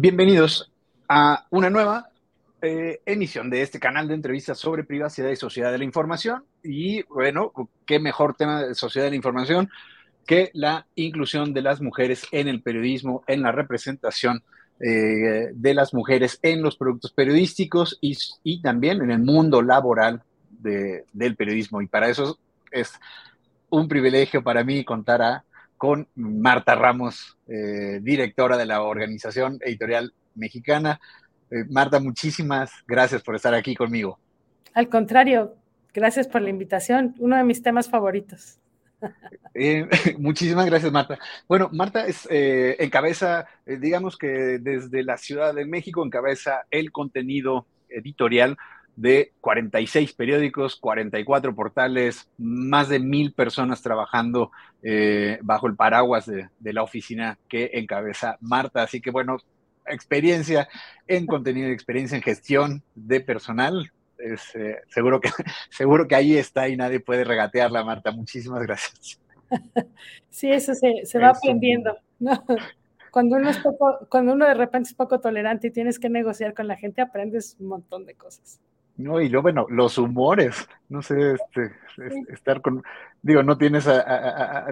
Bienvenidos a una nueva eh, emisión de este canal de entrevistas sobre privacidad y sociedad de la información. Y bueno, qué mejor tema de sociedad de la información que la inclusión de las mujeres en el periodismo, en la representación eh, de las mujeres en los productos periodísticos y, también en el mundo laboral del periodismo. Y para eso es un privilegio para mí contar a con Marta Ramos, eh, directora de la Organización Editorial Mexicana. Eh, Marta, muchísimas gracias por estar aquí conmigo. Al contrario, gracias por la invitación, uno de mis temas favoritos. Eh, muchísimas gracias, Marta. Bueno, Marta es encabeza, digamos que desde la Ciudad de México, encabeza el contenido editorial de 46 periódicos, 44 portales, más de mil personas trabajando eh, bajo el paraguas de, la oficina que encabeza Marta. Así que bueno, experiencia en contenido, experiencia en gestión de personal. Es, eh, seguro, que, seguro que ahí está y nadie puede regatearla, Marta. Muchísimas gracias. Sí, eso se, va aprendiendo. Cuando uno, es poco, cuando uno de repente es poco tolerante y tienes que negociar con la gente, aprendes un montón de cosas. No, y luego, bueno, los humores, no sé, este, estar con, digo, no tienes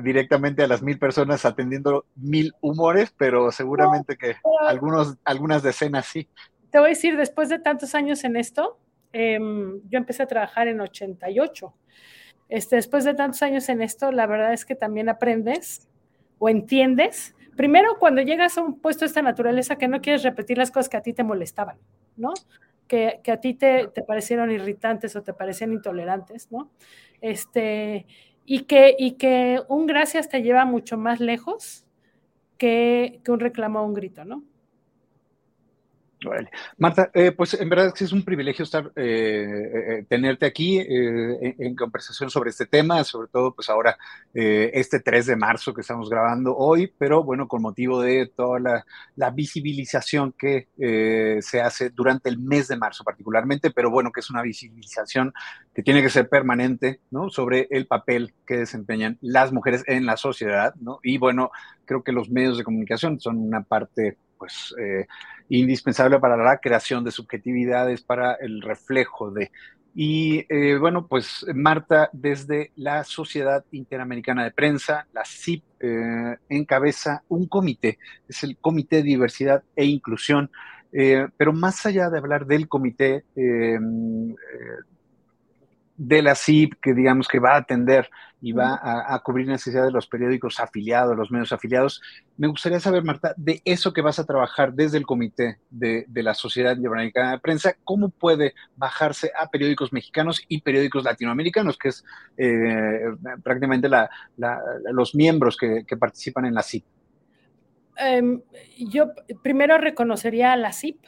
directamente a las mil personas atendiendo mil humores, pero seguramente que algunos, algunas decenas sí. Te voy a decir, después de tantos años en esto, em, yo empecé a trabajar en 88. Este, después de tantos años en esto, la verdad es que también aprendes o entiendes. Primero, cuando llegas a un puesto de esta naturaleza que no quieres repetir las cosas que a ti te molestaban, ¿no? Que, a ti te, parecieron irritantes o te parecían intolerantes, ¿no? Este, y, que, y que un gracias te lleva mucho más lejos que, que un reclamo o un grito, ¿no? Marta, eh, pues en verdad es un privilegio estar, eh, eh, tenerte aquí en, conversación sobre este tema, sobre todo pues ahora este 3 de marzo que estamos grabando hoy, pero bueno, con motivo de toda la, visibilización que se hace durante el mes de marzo particularmente, pero bueno, que es una visibilización que tiene que ser permanente, ¿no? Sobre el papel que desempeñan las mujeres en la sociedad, ¿no? Y bueno, creo que los medios de comunicación son una parte pues eh, indispensable para la creación de subjetividades, para el reflejo de. Y eh, bueno, pues Marta, desde la Sociedad Interamericana de Prensa, la CIP, eh, encabeza un comité, es el Comité de Diversidad e Inclusión, pero más allá de hablar del comité de la CIP, que digamos que va a atender y va a, cubrir necesidades de los periódicos afiliados, los medios afiliados. Me gustaría saber, Marta, de eso que vas a trabajar desde el comité de, la Sociedad Interamericana de Prensa, ¿cómo puede bajarse a periódicos mexicanos y periódicos latinoamericanos, que es eh, prácticamente los miembros que, participan en la CIP? Em, yo primero reconocería a la CIP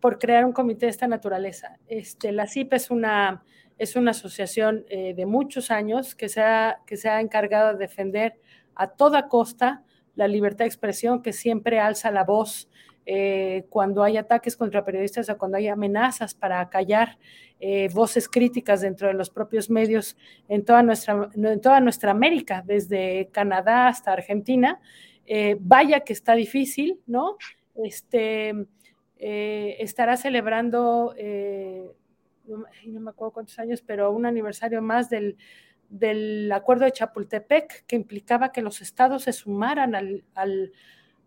por crear un comité de esta naturaleza. Este, la CIP es una es una asociación eh, de muchos años que se, ha, que se ha encargado de defender a toda costa la libertad de expresión, que siempre alza la voz eh, cuando hay ataques contra periodistas o cuando hay amenazas para callar eh, voces críticas dentro de los propios medios en toda nuestra, en toda nuestra América, desde Canadá hasta Argentina. vaya que está difícil, ¿no? Este, estará celebrando no, me acuerdo cuántos años, pero un aniversario más del, del acuerdo de Chapultepec, que implicaba que los estados se sumaran al, al,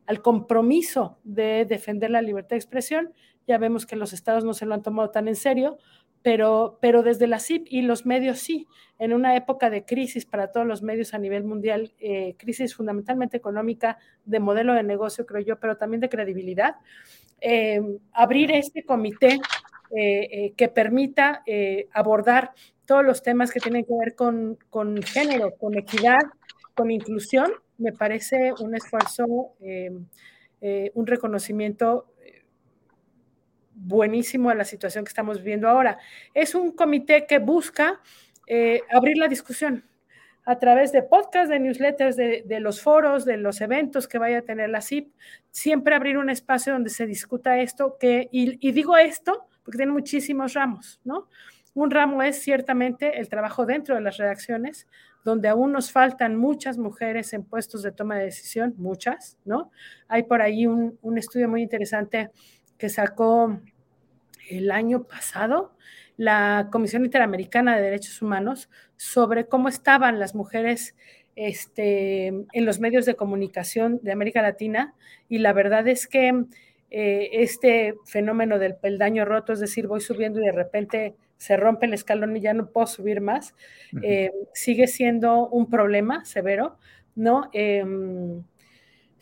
al, compromiso de defender la libertad de expresión. Ya vemos que los estados no se lo han tomado tan en serio, pero, pero desde la CIP y los medios sí, en una época de crisis para todos los medios a nivel mundial, eh, crisis fundamentalmente económica, de modelo de negocio, creo yo, pero también de credibilidad, eh, abrir este comité eh, eh, que permita abordar todos los temas que tienen que ver con, con, género, con equidad, con inclusión, me parece un esfuerzo, un reconocimiento buenísimo a la situación que estamos viviendo ahora. Es un comité que busca abrir la discusión a través de podcasts, de newsletters, de, de, los foros, de los eventos que vaya a tener la CIP, siempre abrir un espacio donde se discuta esto, que, y, y digo esto porque tiene muchísimos ramos, ¿no? Un ramo es ciertamente el trabajo dentro de las redacciones, donde aún nos faltan muchas mujeres en puestos de toma de decisión, muchas, ¿no? Hay por ahí un, un estudio muy interesante que sacó el año pasado la Comisión Interamericana de Derechos Humanos sobre cómo estaban las mujeres este, en los medios de comunicación de América Latina y la verdad es que eh, este fenómeno del peldaño roto, es decir, voy subiendo y de repente se rompe el escalón y ya no puedo subir más, eh, sigue siendo un problema severo, ¿no? Em,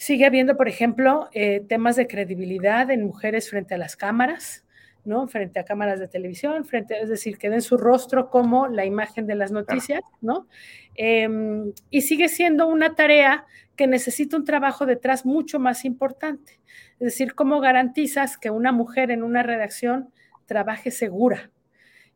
sigue habiendo, por ejemplo, eh, temas de credibilidad en mujeres frente a las cámaras, ¿no? Frente a cámaras de televisión, frente, es decir, que den su rostro como la imagen de las noticias, ¿no? Em, y sigue siendo una tarea que necesita un trabajo detrás mucho más importante. Es decir, cómo garantizas que una mujer en una redacción trabaje segura.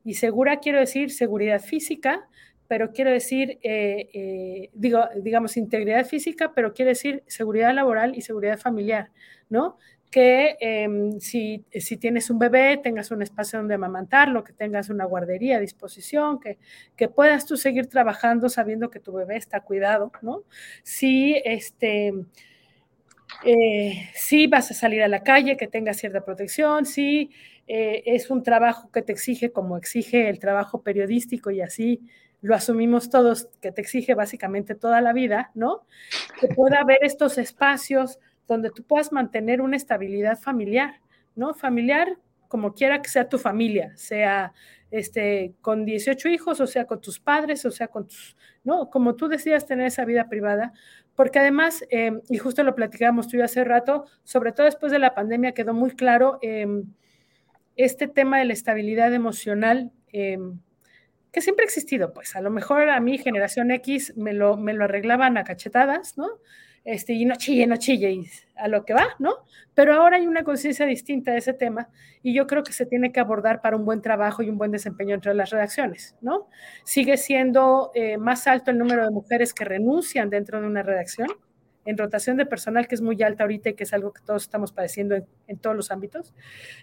Y segura quiero decir seguridad física, pero quiero decir, eh, eh, digo, digamos, integridad física, pero quiero decir seguridad laboral y seguridad familiar, ¿no? que em, si, si, tienes un bebé, tengas un espacio donde amamantarlo, que tengas una guardería a disposición, que, que puedas tú seguir trabajando sabiendo que tu bebé está cuidado, ¿no? Si, este, eh, si vas a salir a la calle, que tengas cierta protección, si es un trabajo que te exige como exige el trabajo periodístico y así lo asumimos todos, que te exige básicamente toda la vida, ¿no? Que pueda haber estos espacios donde tú puedas mantener una estabilidad familiar, ¿no? Familiar como quiera que sea tu familia, sea este, con 18 hijos, o sea con tus padres, o sea con tus, ¿no? Como tú decidas tener esa vida privada, porque además, em, y justo lo platicábamos tú y hace rato, sobre todo después de la pandemia quedó muy claro em, este tema de la estabilidad emocional. Em, que siempre ha existido, pues a lo mejor a mi generación X me lo, me lo arreglaban a cachetadas, ¿no? este, y no chille, no chille, y a lo que va, ¿no? Pero ahora hay una conciencia distinta de ese tema y yo creo que se tiene que abordar para un buen trabajo y un buen desempeño entre las redacciones, ¿no? Sigue siendo eh, más alto el número de mujeres que renuncian dentro de una redacción, en rotación de personal, que es muy alta ahorita y que es algo que todos estamos padeciendo en, en, todos los ámbitos,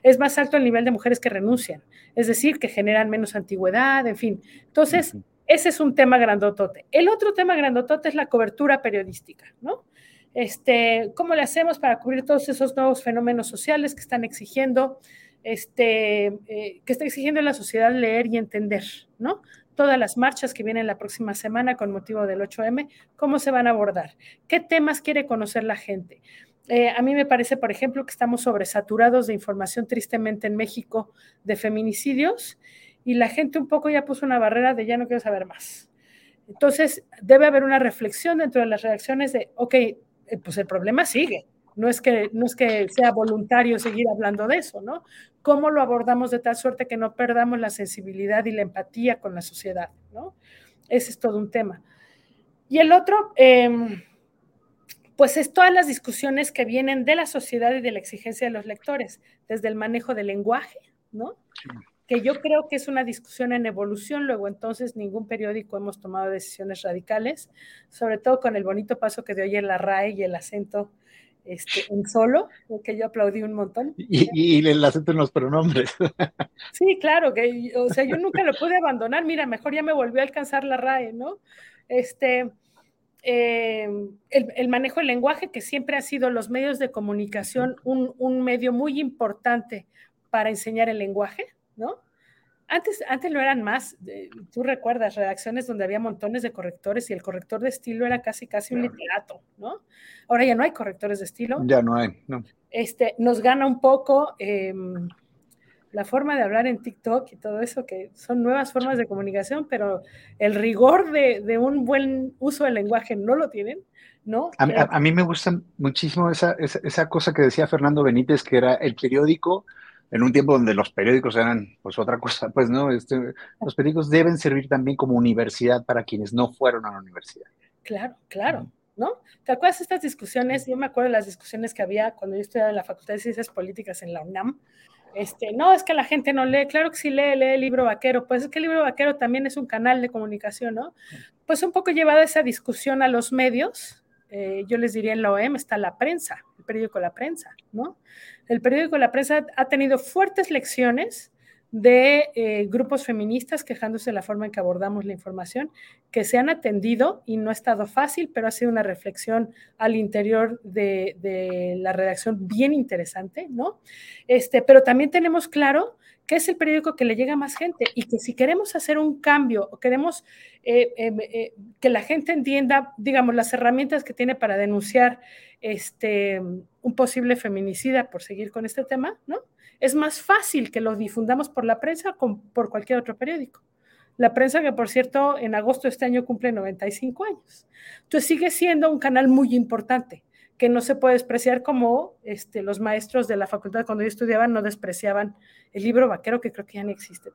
es más alto el nivel de mujeres que renuncian, es decir, que generan menos antigüedad, en fin. Entonces, ese es un tema grandotote. El otro tema grandotote es la cobertura periodística, ¿no? Este, ¿Cómo le hacemos para cubrir todos esos nuevos fenómenos sociales que están exigiendo, este, eh, que está exigiendo la sociedad leer y entender, ¿no? Todas las marchas que vienen la próxima semana con motivo del 8M, ¿cómo se van a abordar? ¿Qué temas quiere conocer la gente? Eh, a mí me parece, por ejemplo, que estamos sobresaturados de información tristemente en México de feminicidios y la gente un poco ya puso una barrera de ya no quiero saber más. Entonces, debe haber una reflexión dentro de las reacciones de, ok, eh, pues el problema sigue. No es, que, no es que sea voluntario seguir hablando de eso, ¿no? ¿Cómo lo abordamos de tal suerte que no perdamos la sensibilidad y la empatía con la sociedad, ¿no? Ese es todo un tema. Y el otro, em, pues es todas las discusiones que vienen de la sociedad y de la exigencia de los lectores, desde el manejo del lenguaje, ¿no? que yo creo que es una discusión en evolución, luego entonces ningún periódico hemos tomado decisiones radicales, sobre todo con el bonito paso que dio ayer la RAE y el acento este, en solo, que yo aplaudí un montón. Y, el acento en los pronombres. Sí, claro, que, o sea, yo nunca lo pude abandonar, mira, mejor ya me volvió a alcanzar la RAE, ¿no? Este, eh, el, manejo del lenguaje, que siempre ha sido los medios de comunicación un, un medio muy importante para enseñar el lenguaje, ¿no? Antes, antes lo eran más, tú recuerdas, redacciones donde había montones de correctores y el corrector de estilo era casi, casi un literato, ¿no? Ahora ya no hay correctores de estilo. Ya no hay, no. Este, nos gana un poco em, la forma de hablar en TikTok y todo eso, que son nuevas formas de comunicación, pero el rigor de, un buen uso del lenguaje no lo tienen, ¿no? A, mí me gusta muchísimo esa, esa, esa cosa que decía Fernando Benítez, que era el periódico en un tiempo donde los periódicos eran pues otra cosa, pues no, este, los periódicos deben servir también como universidad para quienes no fueron a la universidad. Claro, claro, ¿no? ¿Te acuerdas de estas discusiones? Yo me acuerdo de las discusiones que había cuando yo estudiaba en la Facultad de Ciencias Políticas en la UNAM. Este, no, es que la gente no lee, claro que sí lee, lee el libro vaquero, pues es que el libro vaquero también es un canal de comunicación, ¿no? Pues un poco llevada esa discusión a los medios, eh, yo les diría en la OEM está la prensa, el periódico La Prensa, ¿no? El periódico La Prensa ha tenido fuertes lecciones de eh, grupos feministas quejándose de la forma en que abordamos la información, que se han atendido y no ha estado fácil, pero ha sido una reflexión al interior de, de la redacción bien interesante, ¿no? Este, pero también tenemos claro que es el periódico que le llega a más gente y que si queremos hacer un cambio o queremos eh, em, eh, que la gente entienda, digamos, las herramientas que tiene para denunciar este, un posible feminicida, por seguir con este tema, ¿no? Es más fácil que lo difundamos por la prensa o por cualquier otro periódico. La prensa que, por cierto, en agosto de este año cumple 95 años. Entonces sigue siendo un canal muy importante que no se puede despreciar como este, los maestros de la facultad cuando yo estudiaba no despreciaban el libro vaquero, que creo que ya no existe.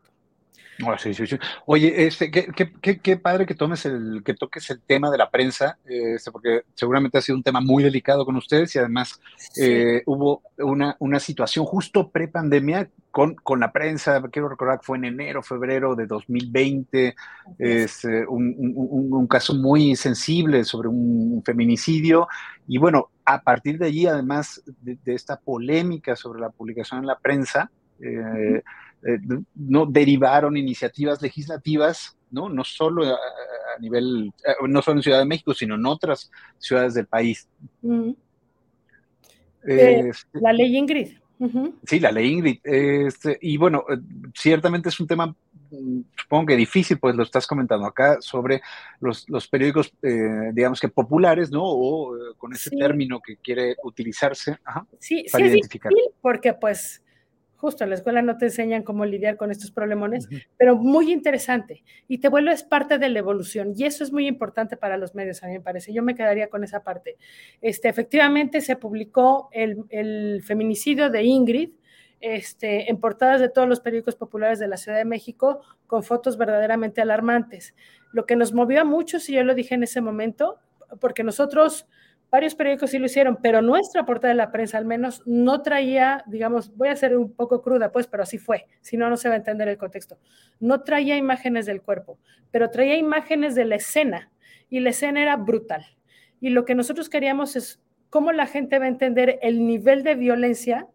Oh, sí, sí, sí. Oye, este, qué, qué, qué, padre que tomes el, que toques el tema de la prensa, este, porque seguramente ha sido un tema muy delicado con ustedes y además eh, hubo una, una situación justo pre-pandemia con, con la prensa, quiero recordar que fue en enero, febrero de 2020, es. eh, un, un, un, caso muy sensible sobre un feminicidio. Y bueno, a partir de allí, además de, de esta polémica sobre la publicación en la prensa, eh, eh, no derivaron iniciativas legislativas, ¿no? No solo a, a, nivel, eh, no solo en Ciudad de México, sino en otras ciudades del país. Eh, la ley Ingrid. Uh -huh. Sí, la ley Ingrid. Este, y bueno, ciertamente es un tema, mm, supongo que difícil, pues lo estás comentando acá, sobre los, los periódicos, eh, digamos que populares, ¿no? O eh, con ese sí. término que quiere utilizarse. Ajá, sí, para sí identificar. es difícil porque pues justo en la escuela no te enseñan cómo lidiar con estos problemones, uh -huh. pero muy interesante. Y te vuelves parte de la evolución. Y eso es muy importante para los medios, a mí me parece. Yo me quedaría con esa parte. Este, efectivamente, se publicó el, el feminicidio de Ingrid este, en portadas de todos los periódicos populares de la Ciudad de México con fotos verdaderamente alarmantes. Lo que nos movió a muchos, y yo lo dije en ese momento, porque nosotros varios periódicos sí lo hicieron, pero nuestra portada de la prensa al menos no traía, digamos, voy a ser un poco cruda, pues, pero así fue, si no, no se va a entender el contexto. No traía imágenes del cuerpo, pero traía imágenes de la escena, y la escena era brutal. Y lo que nosotros queríamos es cómo la gente va a entender el nivel de violencia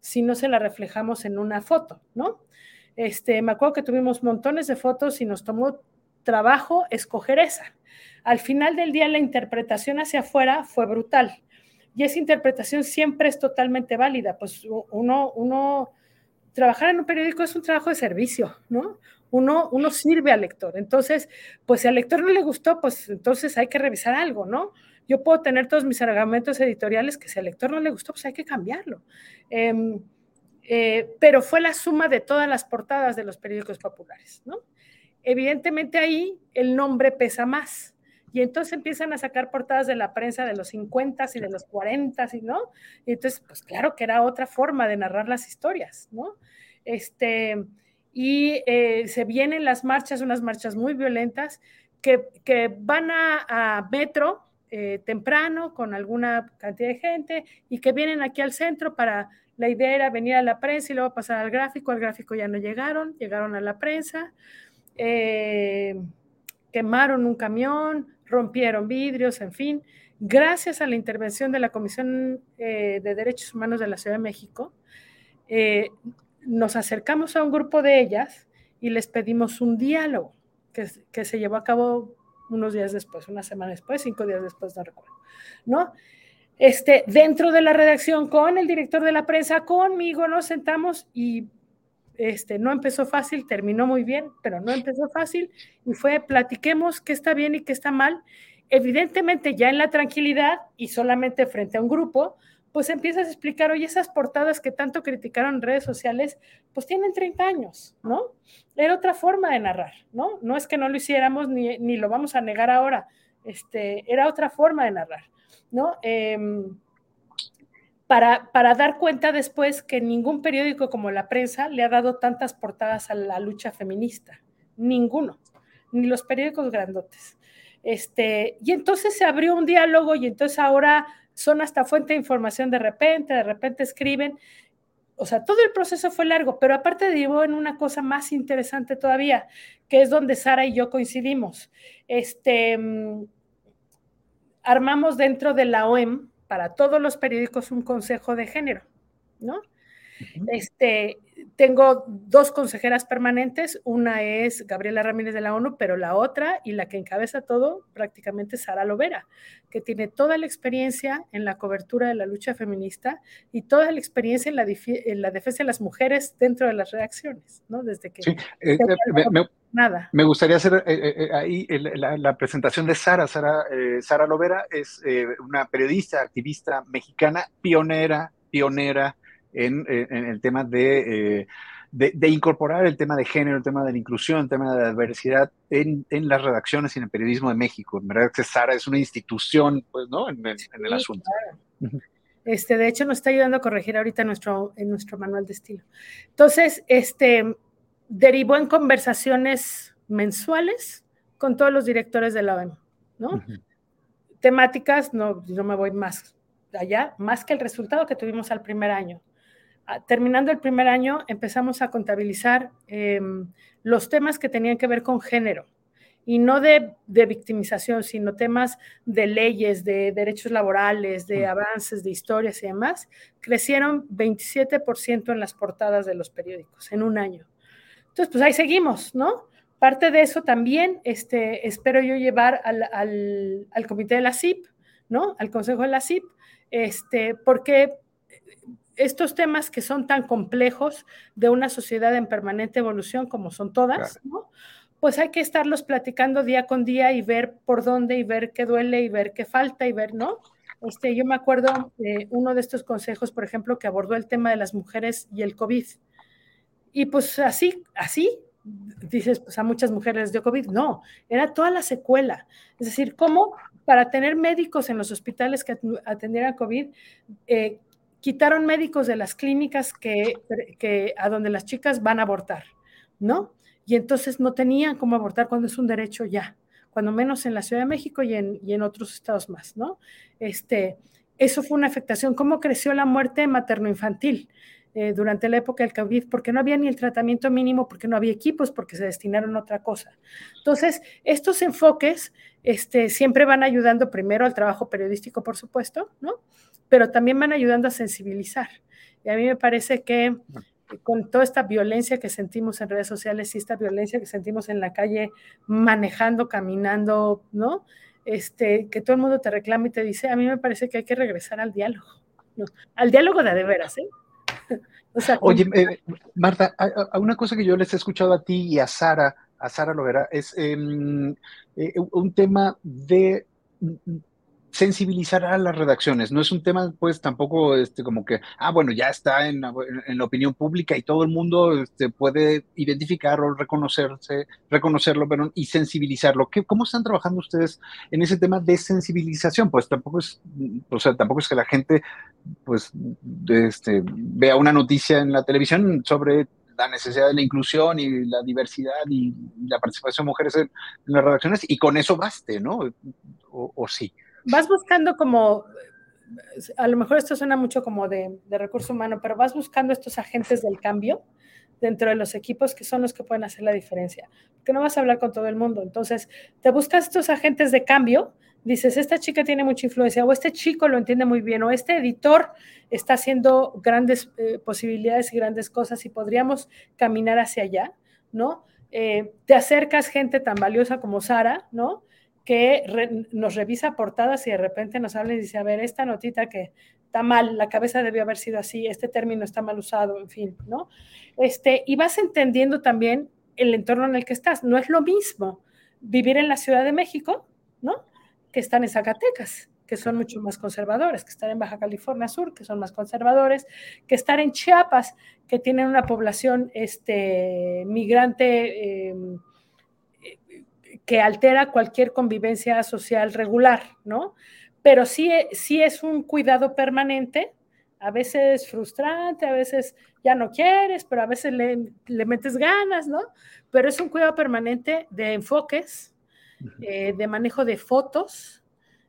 si no se la reflejamos en una foto, ¿no? Este, me acuerdo que tuvimos montones de fotos y nos tomó trabajo escoger esa al final del día la interpretación hacia afuera fue brutal. Y esa interpretación siempre es totalmente válida. Pues uno, uno, trabajar en un periódico es un trabajo de servicio, ¿no? Uno, uno sirve al lector. Entonces, pues si al lector no le gustó, pues entonces hay que revisar algo, ¿no? Yo puedo tener todos mis argumentos editoriales que si al lector no le gustó, pues hay que cambiarlo. Eh, eh, pero fue la suma de todas las portadas de los periódicos populares, ¿no? Evidentemente ahí el nombre pesa más. Y entonces empiezan a sacar portadas de la prensa de los 50 y de los 40 y no y entonces pues claro que era otra forma de narrar las historias no este y eh, se vienen las marchas unas marchas muy violentas que, que van a, a metro eh, temprano con alguna cantidad de gente y que vienen aquí al centro para la idea era venir a la prensa y luego pasar al gráfico al gráfico ya no llegaron llegaron a la prensa eh, quemaron un camión rompieron vidrios, en fin. Gracias a la intervención de la Comisión eh, de Derechos Humanos de la Ciudad de México, eh, nos acercamos a un grupo de ellas y les pedimos un diálogo que, que, se llevó a cabo unos días después, una semana después, cinco días después, no recuerdo, ¿no? Este, dentro de la redacción con el director de la prensa, conmigo, nos sentamos y este, no empezó fácil, terminó muy bien, pero no empezó fácil y fue platiquemos qué está bien y qué está mal. Evidentemente ya en la tranquilidad y solamente frente a un grupo, pues empiezas a explicar, oye, esas portadas que tanto criticaron en redes sociales, pues tienen 30 años, ¿no? Era otra forma de narrar, ¿no? No es que no lo hiciéramos ni, ni lo vamos a negar ahora, este, era otra forma de narrar, ¿no? Eh, para, dar cuenta después que ningún periódico como la prensa le ha dado tantas portadas a la lucha feminista. Ninguno, ni los periódicos grandotes. Este, y entonces se abrió un diálogo y entonces ahora son hasta fuente de información de repente, de repente escriben. O sea, todo el proceso fue largo, pero aparte derivó en una cosa más interesante todavía, que es donde Sara y yo coincidimos. Este, armamos dentro de la OEM, para todos los periódicos un consejo de género, ¿no? Este, tengo dos consejeras permanentes, una es Gabriela Ramírez de la ONU, pero la otra y la que encabeza todo prácticamente es Sara Lovera, que tiene toda la experiencia en la cobertura de la lucha feminista y toda la experiencia en la, defensa de las mujeres dentro de las reacciones, ¿no? Desde que... Sí, eh, me, nada. Me gustaría hacer eh, eh, ahí la, presentación de Sara. Sara, Sara Lovera es una periodista, activista mexicana, pionera, pionera en, el tema eh, de, de, incorporar el tema de género, el tema de la inclusión, el tema de la diversidad en, en las redacciones y en el periodismo de México. En verdad que Sara es una institución, pues, ¿no? En, el asunto. Este, de hecho, nos está ayudando a corregir ahorita nuestro, en nuestro manual de estilo. Entonces, este, derivó en conversaciones mensuales con todos los directores de la ONU, ¿no? Temáticas, no, no me voy más allá, más que el resultado que tuvimos al primer año. Ah, terminando el primer año, empezamos a contabilizar em, los temas que tenían que ver con género y no de, victimización, sino temas de leyes, de derechos laborales, de avances, de historias y demás, crecieron 27% en las portadas de los periódicos en un año. Entonces, pues ahí seguimos, ¿no? Parte de eso también este, espero yo llevar al, al comité de la CIP, ¿no? Al consejo de la CIP, este, porque estos temas que son tan complejos de una sociedad en permanente evolución como son todas, pues hay que estarlos platicando día con día y ver por dónde y ver qué duele y ver qué falta y ver, ¿no? Este, yo me acuerdo de uno de estos consejos, por ejemplo, que abordó el tema de las mujeres y el COVID. Y pues así, así, dices, pues a muchas mujeres les dio COVID. No, era toda la secuela. Es decir, cómo para tener médicos en los hospitales que atendieran COVID, eh, quitaron médicos de las clínicas que, a donde las chicas van a abortar, ¿no? Y entonces no tenían cómo abortar cuando es un derecho ya, cuando menos en la Ciudad de México y en, y en otros estados más, ¿no? Este, eso fue una afectación. ¿Cómo creció la muerte materno-infantil? Eh, durante la época del COVID, porque no había ni el tratamiento mínimo, porque no había equipos, porque se destinaron a otra cosa. Entonces, estos enfoques este, siempre van ayudando primero al trabajo periodístico, por supuesto, ¿no? Pero también van ayudando a sensibilizar. Y a mí me parece que con toda esta violencia que sentimos en redes sociales y esta violencia que sentimos en la calle, manejando, caminando, ¿no? Este, que todo el mundo te reclama y te dice, a mí me parece que hay que regresar al diálogo, ¿no? al diálogo de de veras, ¿eh? Oye, eh, Marta, una cosa que yo les he escuchado a ti y a Sara, a Sara Lovera, es em, eh, un tema de sensibilizar a las redacciones. No es un tema, pues, tampoco este, como que, ah, bueno, ya está en, la opinión pública y todo el mundo este, puede identificarlo, reconocerse, reconocerlo, pero, y sensibilizarlo. ¿Qué, ¿Cómo están trabajando ustedes en ese tema de sensibilización? Pues tampoco es, o sea, tampoco es que la gente, pues, este, vea una noticia en la televisión sobre la necesidad de la inclusión y la diversidad y, la participación de mujeres en, las redacciones y con eso baste, ¿no? o sí vas buscando como, a lo mejor esto suena mucho como de, de, recurso humano, pero vas buscando estos agentes del cambio dentro de los equipos que son los que pueden hacer la diferencia, porque no vas a hablar con todo el mundo. Entonces, te buscas estos agentes de cambio, dices, esta chica tiene mucha influencia, o este chico lo entiende muy bien, o este editor está haciendo grandes eh, posibilidades y grandes cosas y podríamos caminar hacia allá, ¿no? Eh, te acercas gente tan valiosa como Sara, ¿no? Que nos revisa portadas y de repente nos habla y dice, a ver, esta notita que está mal, la cabeza debió haber sido así, este término está mal usado, en fin, ¿no? Este, y vas entendiendo también el entorno en el que estás. No es lo mismo vivir en la Ciudad de México, ¿no? Que están en Zacatecas, que son mucho más conservadores, que estar en Baja California Sur, que son más conservadores, que estar en Chiapas, que tienen una población este, migrante. Eh, que altera cualquier convivencia social regular, ¿no? Pero sí, sí es un cuidado permanente, a veces frustrante, a veces ya no quieres, pero a veces le, le metes ganas, ¿no? Pero es un cuidado permanente de enfoques, eh, de manejo de fotos,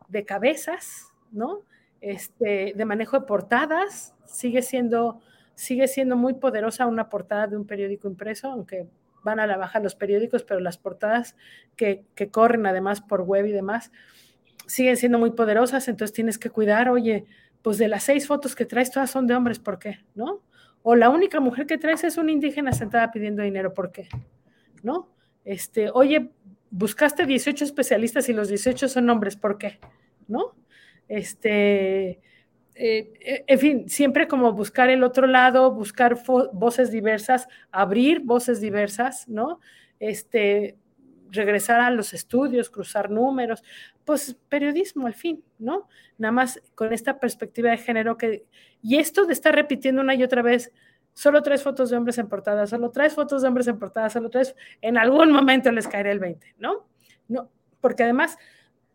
de cabezas, ¿no? Este, de manejo de portadas, sigue siendo, sigue siendo muy poderosa una portada de un periódico impreso, aunque van a la baja los periódicos, pero las portadas que, corren además por web y demás siguen siendo muy poderosas, entonces tienes que cuidar, oye, pues de las seis fotos que traes, todas son de hombres, ¿por qué? ¿No? o la única mujer que traes es una indígena sentada pidiendo dinero, ¿por qué? ¿No? Este, oye, buscaste 18 especialistas y los 18 son hombres, ¿por qué? ¿No? Este, eh, en fin, siempre como buscar el otro lado, buscar voces diversas, abrir voces diversas, ¿no? Este, regresar a los estudios, cruzar números, pues periodismo al fin, ¿no? Nada más con esta perspectiva de género que, y esto de estar repitiendo una y otra vez, solo tres fotos de hombres en portada, solo tres fotos de hombres en portada, solo tres, en algún momento les caerá el 20, ¿no? No, porque además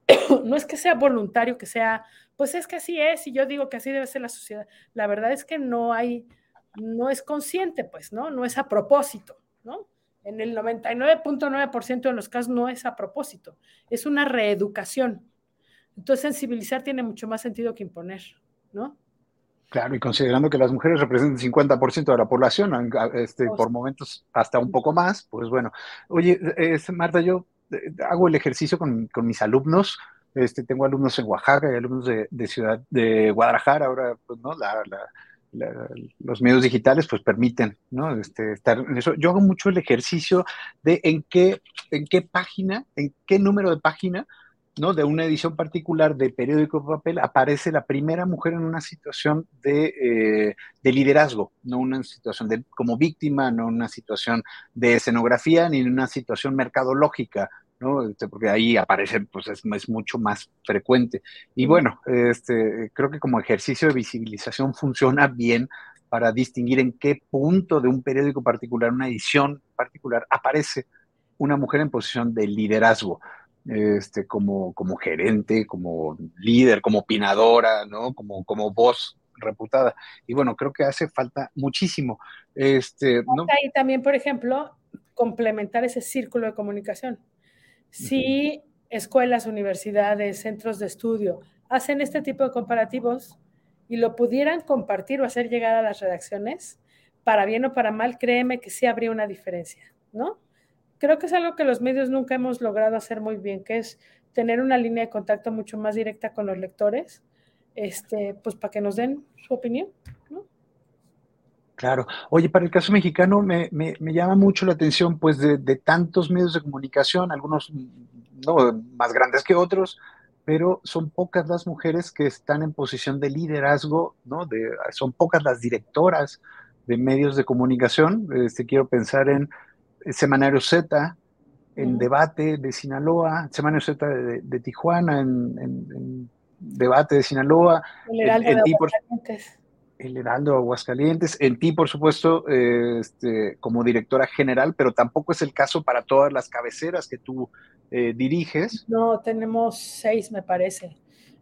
no es que sea voluntario, que sea, pues es que así es, y yo digo que así debe ser la sociedad. La verdad es que no hay, no es consciente, pues, ¿no? No es a propósito, ¿no? En el 99.9% de los casos no es a propósito, es una reeducación. Entonces, sensibilizar tiene mucho más sentido que imponer, ¿no? Claro, y considerando que las mujeres representan el 50% de la población, este, por momentos hasta un poco más, pues bueno. Oye, Marta, yo eh, hago el ejercicio con, mis alumnos, este, tengo alumnos en Oaxaca y alumnos de, Ciudad de Guadalajara, ahora, pues, ¿no? La, los medios digitales pues permiten este, estar en eso. Yo hago mucho el ejercicio de en qué, en qué página, en qué número de página de una edición particular de periódico de papel aparece la primera mujer en una situación de, eh, de, liderazgo, no una situación de, como víctima, no una situación de escenografía, ni una situación mercadológica, ¿no? Este, porque ahí aparece, pues es, es, mucho más frecuente. Y bueno, este, creo que como ejercicio de visibilización funciona bien para distinguir en qué punto de un periódico particular, una edición particular, aparece una mujer en posición de liderazgo, este, como, como gerente, como líder, como opinadora, ¿no? Como, como voz reputada. Y bueno, creo que hace falta muchísimo. Este, ¿no? Y también, por ejemplo, complementar ese círculo de comunicación. Si escuelas, universidades, centros de estudio hacen este tipo de comparativos y lo pudieran compartir o hacer llegar a las redacciones, para bien o para mal, créeme que sí habría una diferencia, ¿no? Creo que es algo que los medios nunca hemos logrado hacer muy bien, que es tener una línea de contacto mucho más directa con los lectores, este, pues para que nos den su opinión. Claro. Oye, para el caso mexicano me, llama mucho la atención, pues, de, tantos medios de comunicación, algunos no, más grandes que otros, pero son pocas las mujeres que están en posición de liderazgo, ¿no? De, son pocas las directoras de medios de comunicación. Este, quiero pensar en Semanario Z, en Debate de Sinaloa, Semanario Z de, Tijuana, en, Debate de Sinaloa, en, el Heraldo Aguascalientes, en ti, por supuesto, este, como directora general, pero tampoco es el caso para todas las cabeceras que tú eh, diriges. No, tenemos seis, me parece.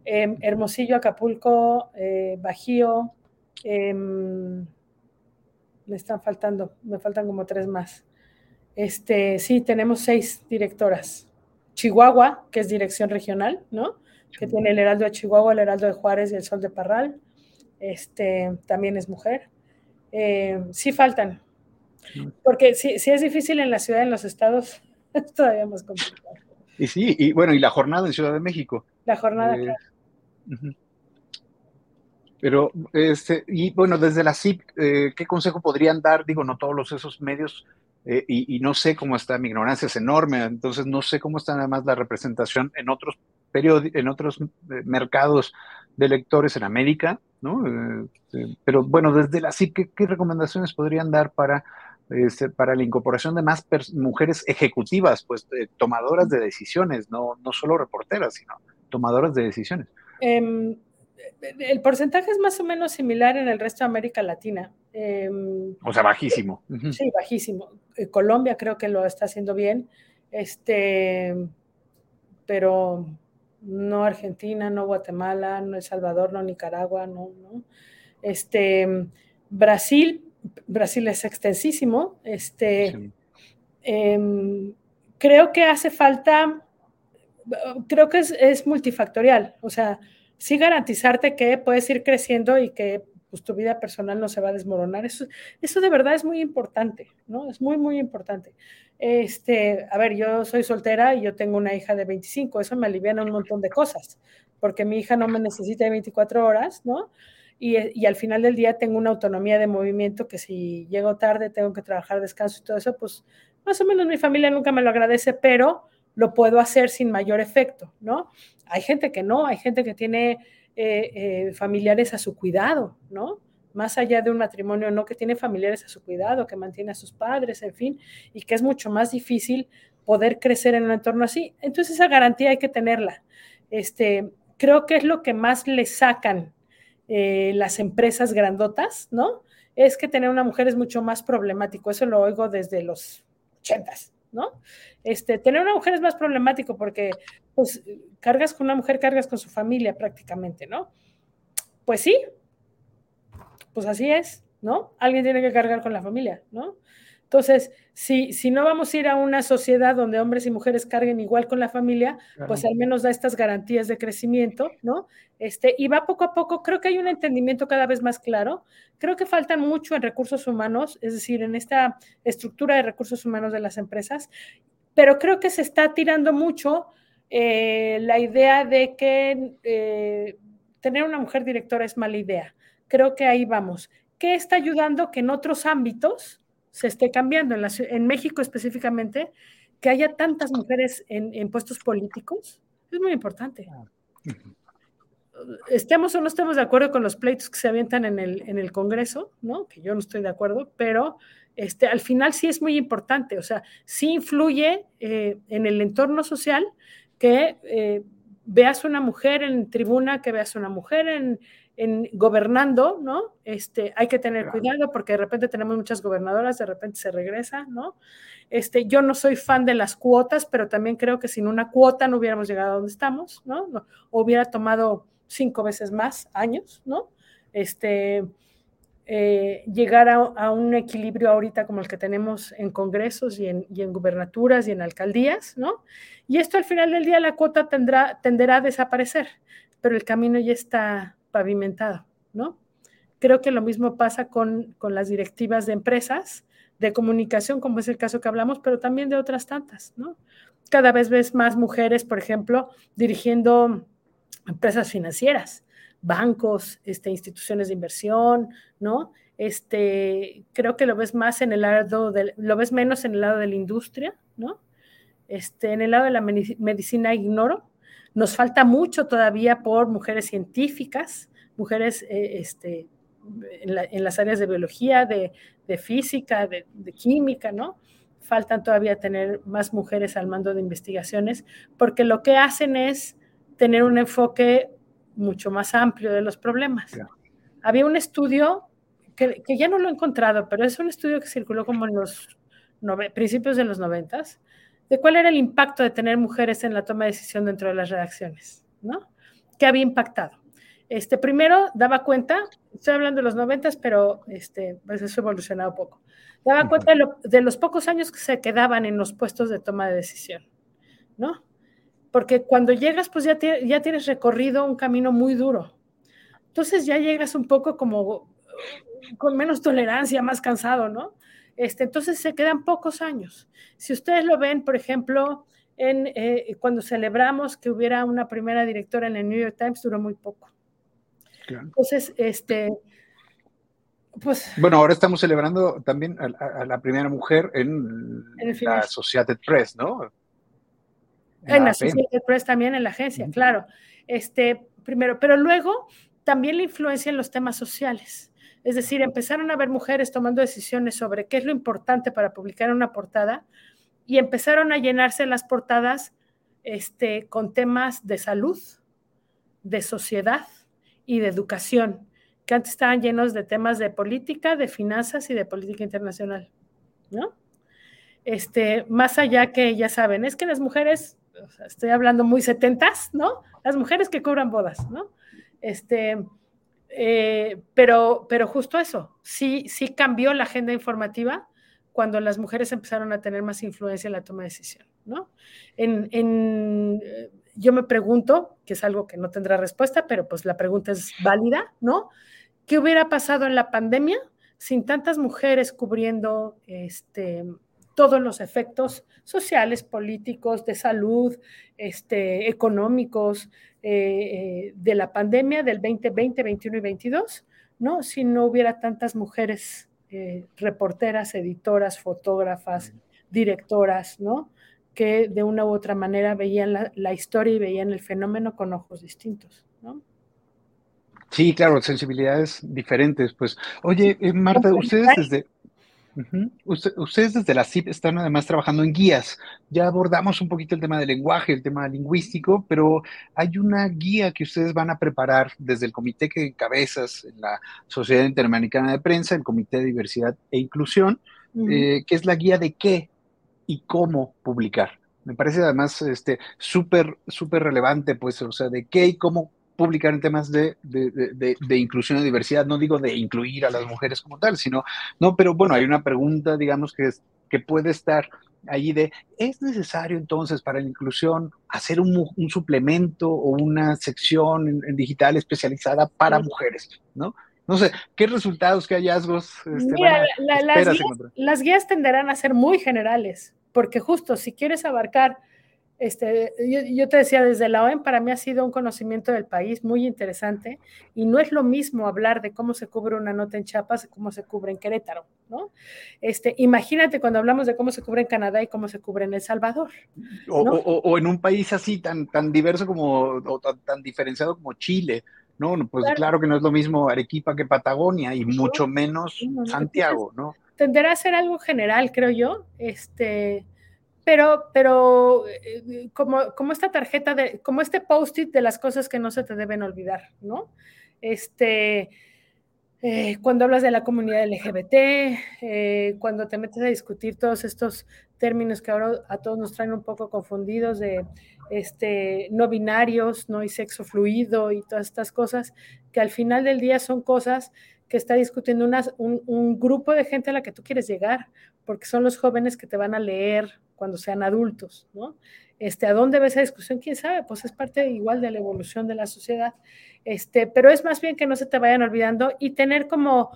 Em, Hermosillo, Acapulco, eh, Bajío, em, me están faltando, me faltan como tres más. Este, sí, tenemos seis directoras. Chihuahua, que es dirección regional, ¿no? Que tiene el Heraldo de Chihuahua, el Heraldo de Juárez y el Sol de Parral este, también es mujer. Eh, sí faltan, porque si, es difícil en la ciudad, en los estados, es todavía más complicado. Y sí, y bueno, y la jornada en Ciudad de México. La jornada, eh, Pero, este, y bueno, desde la CIP, eh, ¿qué consejo podrían dar? Digo, no todos los, esos medios, y, y, no sé cómo está, mi ignorancia es enorme, entonces no sé cómo está además la representación en otros en otros mercados de lectores en América, ¿no? Eh, eh, pero bueno, desde la CIP, ¿qué, recomendaciones podrían dar para, este, para la incorporación de más mujeres ejecutivas, pues tomadoras de decisiones, no, no solo reporteras, sino tomadoras de decisiones? Em, el porcentaje es más o menos similar en el resto de América Latina. Em, o sea, bajísimo. Sí, bajísimo. Eh, Colombia creo que lo está haciendo bien, este, pero no Argentina, no Guatemala, no El Salvador, no Nicaragua, no, no. Este, Brasil, Brasil es extensísimo, este, em, creo que hace falta, creo que es, multifactorial, o sea, sí garantizarte que puedes ir creciendo y que pues, tu vida personal no se va a desmoronar. Eso, eso de verdad es muy importante, ¿no? Es muy, muy importante. Este, a ver, yo soy soltera y yo tengo una hija de 25, eso me alivia un montón de cosas, porque mi hija no me necesita de 24 horas, ¿no? y, al final del día tengo una autonomía de movimiento que si llego tarde tengo que trabajar descanso y todo eso, pues más o menos mi familia nunca me lo agradece, pero lo puedo hacer sin mayor efecto, ¿no? Hay gente que no, hay gente que tiene eh, eh, familiares a su cuidado, ¿no? Más allá de un matrimonio, no, que tiene familiares a su cuidado, que mantiene a sus padres, en fin, y que es mucho más difícil poder crecer en un entorno así. Entonces esa garantía hay que tenerla. Este, creo que es lo que más le sacan eh, las empresas grandotas, ¿no? Es que tener una mujer es mucho más problemático. Eso lo oigo desde los ochentas, ¿no? Este, tener una mujer es más problemático porque, pues, cargas con una mujer, cargas con su familia prácticamente, ¿no? Pues sí, pues así es, ¿no? Alguien tiene que cargar con la familia, ¿no? Entonces, si, si no vamos a ir a una sociedad donde hombres y mujeres carguen igual con la familia, pues al menos da estas garantías de crecimiento, ¿no? Este, y va poco a poco, creo que hay un entendimiento cada vez más claro. Creo que faltan mucho en recursos humanos, es decir, en esta estructura de recursos humanos de las empresas, pero creo que se está tirando mucho eh, la idea de que eh, tener una mujer directora es mala idea. Creo que ahí vamos. ¿Qué está ayudando que en otros ámbitos se esté cambiando. En, en México específicamente, que haya tantas mujeres en, puestos políticos, es muy importante. Estemos o no estemos de acuerdo con los pleitos que se avientan en el, en el Congreso, ¿no? Que yo no estoy de acuerdo, pero este, al final sí es muy importante, o sea, sí influye eh, en el entorno social que eh, veas una mujer en tribuna, que veas una mujer en, en gobernando, ¿no? Este, hay que tener cuidado porque de repente tenemos muchas gobernadoras, de repente se regresa, ¿no? Este, yo no soy fan de las cuotas, pero también creo que sin una cuota no hubiéramos llegado a donde estamos, ¿no? no hubiera tomado cinco veces más años, ¿no? Este, eh, llegar a, un equilibrio ahorita como el que tenemos en congresos y en, y en, gubernaturas y en alcaldías, ¿no? Y esto al final del día la cuota tendrá, tenderá a desaparecer, pero el camino ya está pavimentado, ¿no? Creo que lo mismo pasa con, con las directivas de empresas de comunicación, como es el caso que hablamos, pero también de otras tantas, ¿no? Cada vez ves más mujeres, por ejemplo, dirigiendo empresas financieras, bancos, este, instituciones de inversión, ¿no? Este, creo que lo ves más en el lado del, lo ves menos en el lado de la industria, ¿no? Este, en el lado de la medicina ignoro, nos falta mucho todavía por mujeres científicas, mujeres eh, este, en, las áreas de biología, de, física, de, química, ¿no? Faltan todavía tener más mujeres al mando de investigaciones, porque lo que hacen es tener un enfoque mucho más amplio de los problemas. Había un estudio que, ya no lo he encontrado, pero es un estudio que circuló como en los principios de los noventas, de cuál era el impacto de tener mujeres en la toma de decisión dentro de las redacciones, ¿no? ¿Qué había impactado? Este, primero, daba cuenta, estoy hablando de los noventas, pero este, pues eso ha evolucionado poco. Daba cuenta de, los pocos años que se quedaban en los puestos de toma de decisión, ¿no? Porque cuando llegas, pues ya, ya tienes recorrido un camino muy duro. Entonces ya llegas un poco como con menos tolerancia, más cansado, ¿no? Este, entonces se quedan pocos años. Si ustedes lo ven, por ejemplo, en, eh, cuando celebramos que hubiera una primera directora en el New York Times, duró muy poco. Entonces, este, pues... Bueno, ahora estamos celebrando también a, la primera mujer en, la Associated Press, ¿no? En, la Associated Press también, en la agencia, claro. Este, primero, pero luego también la influencia en los temas sociales. Es decir, empezaron a ver mujeres tomando decisiones sobre qué es lo importante para publicar una portada y empezaron a llenarse las portadas este, con temas de salud, de sociedad y de educación, que antes estaban llenos de temas de política, de finanzas y de política internacional, ¿no? Este, más allá que ya saben, es que las mujeres, estoy hablando muy setentas, ¿no? Las mujeres que cobran bodas, ¿no? Este, eh, pero, pero justo eso, sí, sí cambió la agenda informativa cuando las mujeres empezaron a tener más influencia en la toma de decisión, ¿no? En, eh, yo me pregunto, que es algo que no tendrá respuesta, pero pues la pregunta es válida, ¿no? ¿Qué hubiera pasado en la pandemia sin tantas mujeres cubriendo este, todos los efectos sociales, políticos, de salud, este, económicos eh, de la pandemia del 2020, 21 y 22, ¿no? Si no hubiera tantas mujeres reporteras, editoras, fotógrafas, directoras, ¿no? Que de una u otra manera veían la, la historia y veían el fenómeno con ojos distintos, ¿no? Sí, claro, sensibilidades diferentes. Pues, oye, eh, Marta, ustedes desde, ustedes desde la CIP están además trabajando en guías. Ya abordamos un poquito el tema del lenguaje, el tema lingüístico, pero hay una guía que ustedes van a preparar desde el comité que encabezas en la Sociedad Interamericana de Prensa, el Comité de Diversidad e Inclusión, eh, que es la guía de qué y cómo publicar. Me parece además este súper, súper relevante, pues, o sea, de qué y cómo publicar en temas de, de, inclusión y diversidad, no digo de incluir a las mujeres como tal, sino, no, pero bueno, hay una pregunta, digamos, que, que puede estar allí de, ¿es necesario entonces para la inclusión hacer un, un suplemento o una sección en, digital especializada para mujeres? ¿No? No sé, ¿qué resultados, qué hallazgos? Este, Mira, las, guías, las guías tenderán a ser muy generales, porque justo si quieres abarcar este, yo, te decía, desde la OEM para mí ha sido un conocimiento del país muy interesante y no es lo mismo hablar de cómo se cubre una nota en Chiapas y cómo se cubre en Querétaro, ¿no? Este, imagínate cuando hablamos de cómo se cubre en Canadá y cómo se cubre en El Salvador. O, en un país así tan, tan diverso como, o tan, diferenciado como Chile, ¿no? Pues claro. que no es lo mismo Arequipa que Patagonia y mucho menos Santiago, ¿no? Tenderá a ser algo general, creo yo, este pero, pero eh, como, como esta tarjeta de, como este post-it de las cosas que no se te deben olvidar, ¿no? Este, eh, cuando hablas de la comunidad LGBT, eh, cuando te metes a discutir todos estos términos que ahora a todos nos traen un poco confundidos de este, no binarios, ¿no? Y sexo fluido y todas estas cosas, que al final del día son cosas que está discutiendo un, grupo de gente a la que tú quieres llegar, porque son los jóvenes que te van a leer cuando sean adultos, ¿no? Este, ¿A dónde va esa discusión? ¿Quién sabe? Pues es parte igual de la evolución de la sociedad. Este, pero es más bien que no se te vayan olvidando y tener como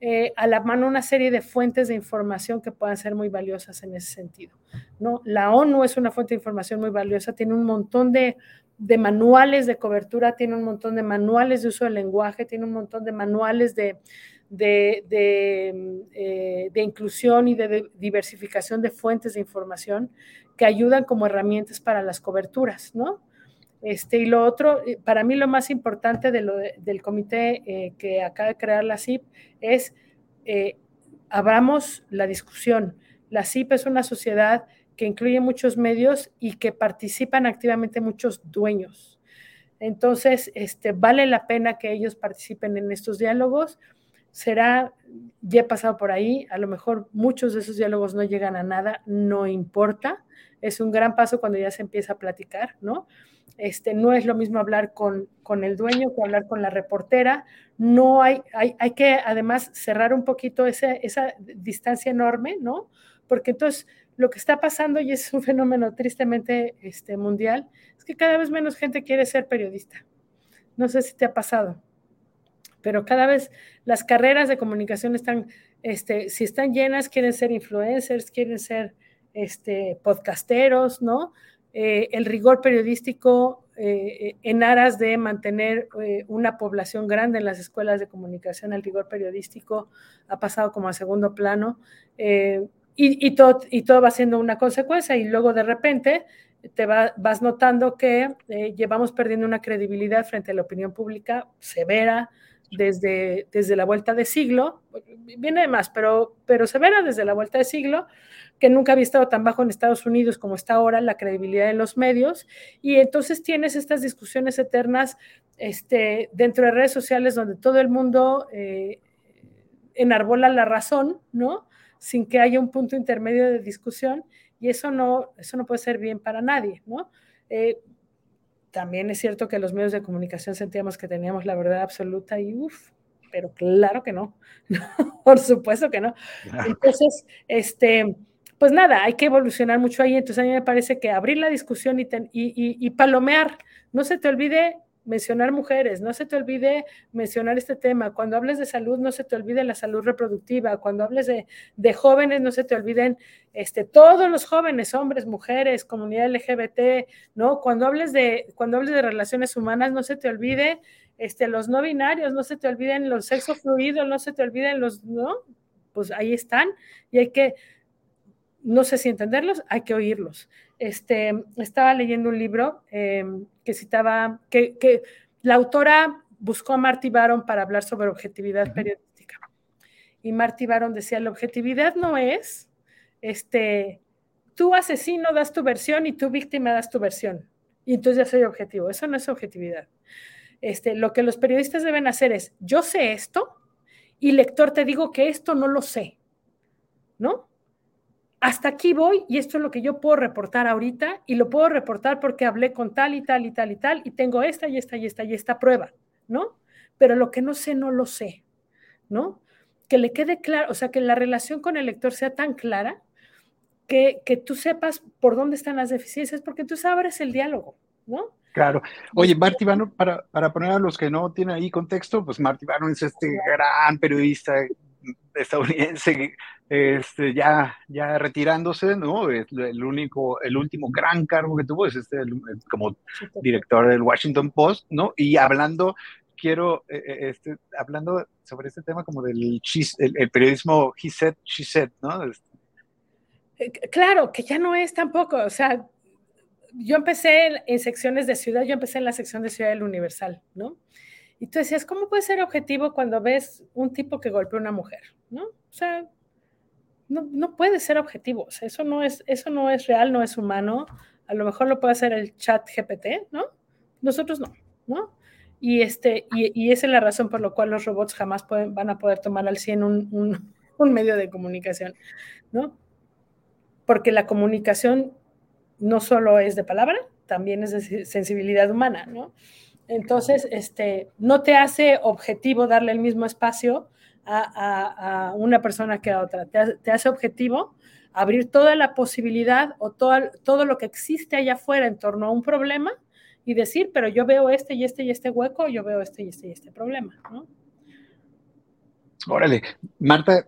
eh, a la mano una serie de fuentes de información que puedan ser muy valiosas en ese sentido. ¿no? La ONU es una fuente de información muy valiosa, tiene un montón de, de manuales de cobertura, tiene un montón de manuales de uso del lenguaje, tiene un montón de manuales de, eh, de, inclusión y de, diversificación de fuentes de información que ayudan como herramientas para las coberturas, ¿no? Este, y lo otro, eh, para mí lo más importante de lo del comité eh, que acaba de crear la CIP es abramos la discusión. La CIP es una sociedad que incluye muchos medios y que participan activamente muchos dueños. Entonces, este, vale la pena que ellos participen en estos diálogos será, ya he pasado por ahí, a lo mejor muchos de esos diálogos no llegan a nada, no importa, es un gran paso cuando ya se empieza a platicar, ¿no? Este, no es lo mismo hablar con, con el dueño que hablar con la reportera, no hay, hay, hay que además cerrar un poquito esa, esa distancia enorme, ¿no? Porque entonces lo que está pasando, y es un fenómeno tristemente este, mundial, es que cada vez menos gente quiere ser periodista. No sé si te ha pasado pero cada vez las carreras de comunicación están, este, si están llenas, quieren ser influencers, quieren ser este, podcasteros, ¿no? Eh, el rigor periodístico eh, en aras de mantener eh, una población grande en las escuelas de comunicación, el rigor periodístico ha pasado como a segundo plano y, todo, y todo va siendo una consecuencia y luego de repente te vas notando que llevamos perdiendo una credibilidad frente a la opinión pública severa, desde, desde la vuelta de siglo, viene de más, pero, pero severa desde la vuelta de siglo, que nunca había estado tan bajo en Estados Unidos como está ahora la credibilidad en los medios, y entonces tienes estas discusiones eternas este, dentro de redes sociales donde todo el mundo eh, enarbola la razón, ¿no? Sin que haya un punto intermedio de discusión, y eso no, eso no puede ser bien para nadie, ¿no? Eh, también es cierto que los medios de comunicación sentíamos que teníamos la verdad absoluta y uff, pero claro que no, por supuesto que no. Entonces, este, pues nada, hay que evolucionar mucho ahí. Entonces a mí me parece que abrir la discusión y, y, y, palomear, no se te olvide mencionar mujeres, no se te olvide mencionar este tema. Cuando hables de salud, no se te olvide la salud reproductiva. Cuando hables de, jóvenes, no se te olviden este, todos los jóvenes, hombres, mujeres, comunidad LGBT, ¿no? Cuando hables de, cuando hables de relaciones humanas, no se te olvide este, los no binarios, no se te olviden los sexo fluidos, no se te olviden los, ¿no? Pues ahí están y hay que, no sé si entenderlos, hay que oírlos. Este, estaba leyendo un libro em, que citaba, que, que, la autora buscó a Marty Baron para hablar sobre objetividad periodística. Y Marty Baron decía, la objetividad no es, este, tú asesino das tu versión y tú víctima das tu versión. Y entonces ya soy objetivo. Eso no es objetividad. Este, lo que los periodistas deben hacer es, yo sé esto y lector te digo que esto no lo sé, ¿no? Hasta aquí voy y esto es lo que yo puedo reportar ahorita y lo puedo reportar porque hablé con tal y tal y tal y tal y tengo esta y esta y esta y esta prueba, ¿no? Pero lo que no sé, no lo sé, ¿no? Que le quede claro, o sea, que la relación con el lector sea tan clara que, que tú sepas por dónde están las deficiencias, porque tú sabes el diálogo, ¿no? Claro. Oye, Marty Bano, para, para poner a los que no tienen ahí contexto, pues Marty Bano es este gran periodista estadounidense este, ya, ya retirándose, ¿no? El único, el último gran cargo que tuvo es este, como director del Washington Post, ¿no? Y hablando, quiero, eh, eh, este, hablando sobre este tema como del el, periodismo he said, she said, ¿no? Este. Eh, claro, que ya no es tampoco, o sea, yo empecé en secciones de ciudad, yo empecé en la sección de Ciudad del Universal, ¿no? Y tú decías, ¿cómo puede ser objetivo cuando ves un tipo que golpea a una mujer? ¿No? O sea, no, no puede ser objetivo. Eso no, es, eso no es real, no es humano. A lo mejor lo puede hacer el chat GPT, ¿no? Nosotros no, ¿no? Y, este, y, y esa es la razón por la cual los robots jamás pueden, van a poder tomar al 100 un, un, un medio de comunicación, ¿no? Porque la comunicación no solo es de palabra, también es de sensibilidad humana, ¿no? Entonces, este, no te hace objetivo darle el mismo espacio a, una persona que a otra. Te, hace objetivo abrir toda la posibilidad o todo, todo lo que existe allá afuera en torno a un problema y decir, pero yo veo este y este y este hueco, yo veo este y este y este problema, ¿no? Órale, Marta,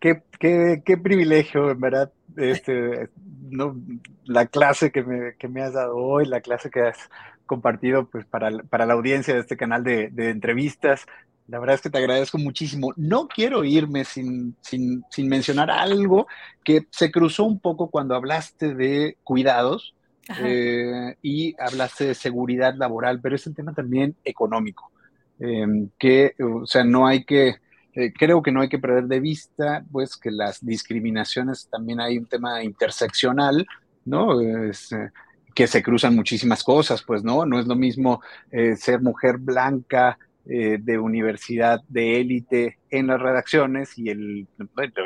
qué, qué, qué privilegio, en verdad, este, no, la clase que me, que me has dado hoy, la clase que has compartido pues, para, para la audiencia de este canal de, de, entrevistas. La verdad es que te agradezco muchísimo. No quiero irme sin, sin, sin, mencionar algo que se cruzó un poco cuando hablaste de cuidados eh, y hablaste de seguridad laboral, pero es un tema también económico, em, que, o sea, no hay que, eh, creo que no hay que perder de vista, pues, que las discriminaciones también hay un tema interseccional, ¿no? Es, eh, que se cruzan muchísimas cosas, pues, ¿no? No es lo mismo eh, ser mujer blanca eh, de universidad de élite en las redacciones y el,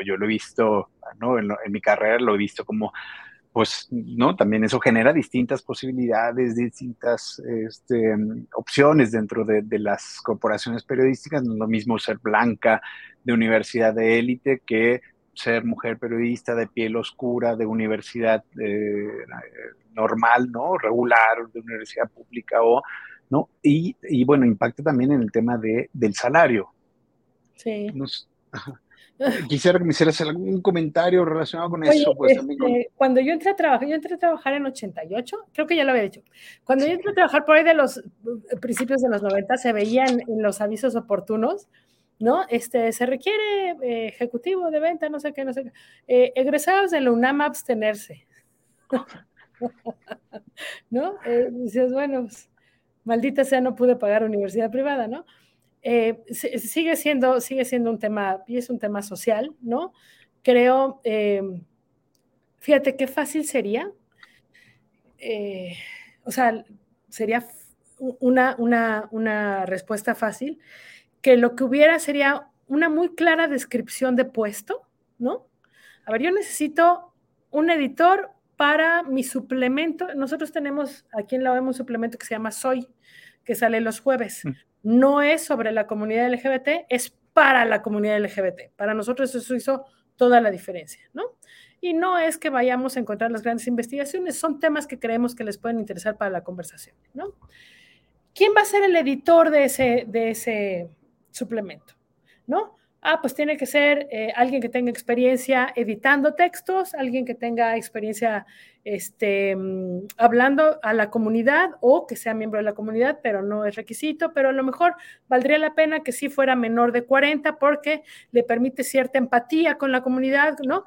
yo lo he visto, ¿no? En, mi carrera lo he visto como, pues, ¿no? También eso genera distintas posibilidades, distintas este, opciones dentro de, de, las corporaciones periodísticas. No es lo mismo ser blanca de universidad de élite que ser mujer periodista de piel oscura, de universidad eh, normal, ¿no? Regular, de universidad pública o, ¿no? Y, y bueno, impacta también en el tema de, del salario. Sí. Quisiera que me hicieras algún comentario relacionado con eso. Pues, este, Cuando yo entré a trabajar, yo entré a trabajar en 88, creo que ya lo había dicho. Cuando yo entré a trabajar por ahí de los principios de los 90, se veían en los avisos oportunos ¿no? Este, se requiere eh, ejecutivo de venta, no sé qué, no sé qué. Eh, egresados de la UNAM abstenerse. ¿No? Eh, dices, bueno, pues, maldita sea, no pude pagar universidad privada, ¿no? sigue, siendo, sigue siendo un tema, y es un tema social, ¿no? Creo, fíjate qué fácil sería, o sea, sería una, una, una respuesta fácil que lo que hubiera sería una muy clara descripción de puesto, ¿no? A ver, yo necesito un editor para mi suplemento. Nosotros tenemos aquí en la OEM un suplemento que se llama Soy, que sale los jueves. Mm. No es sobre la comunidad LGBT, es para la comunidad LGBT. Para nosotros eso hizo toda la diferencia, ¿no? Y no es que vayamos a encontrar las grandes investigaciones, son temas que creemos que les pueden interesar para la conversación, ¿no? ¿quién va a ser el editor de ese, de ese suplemento? ¿No? Ah, pues tiene que ser eh, alguien que tenga experiencia editando textos, alguien que tenga experiencia este, mm, hablando a la comunidad o que sea miembro de la comunidad, pero no es requisito, pero a lo mejor valdría la pena que sí fuera menor de 40 porque le permite cierta empatía con la comunidad, ¿no?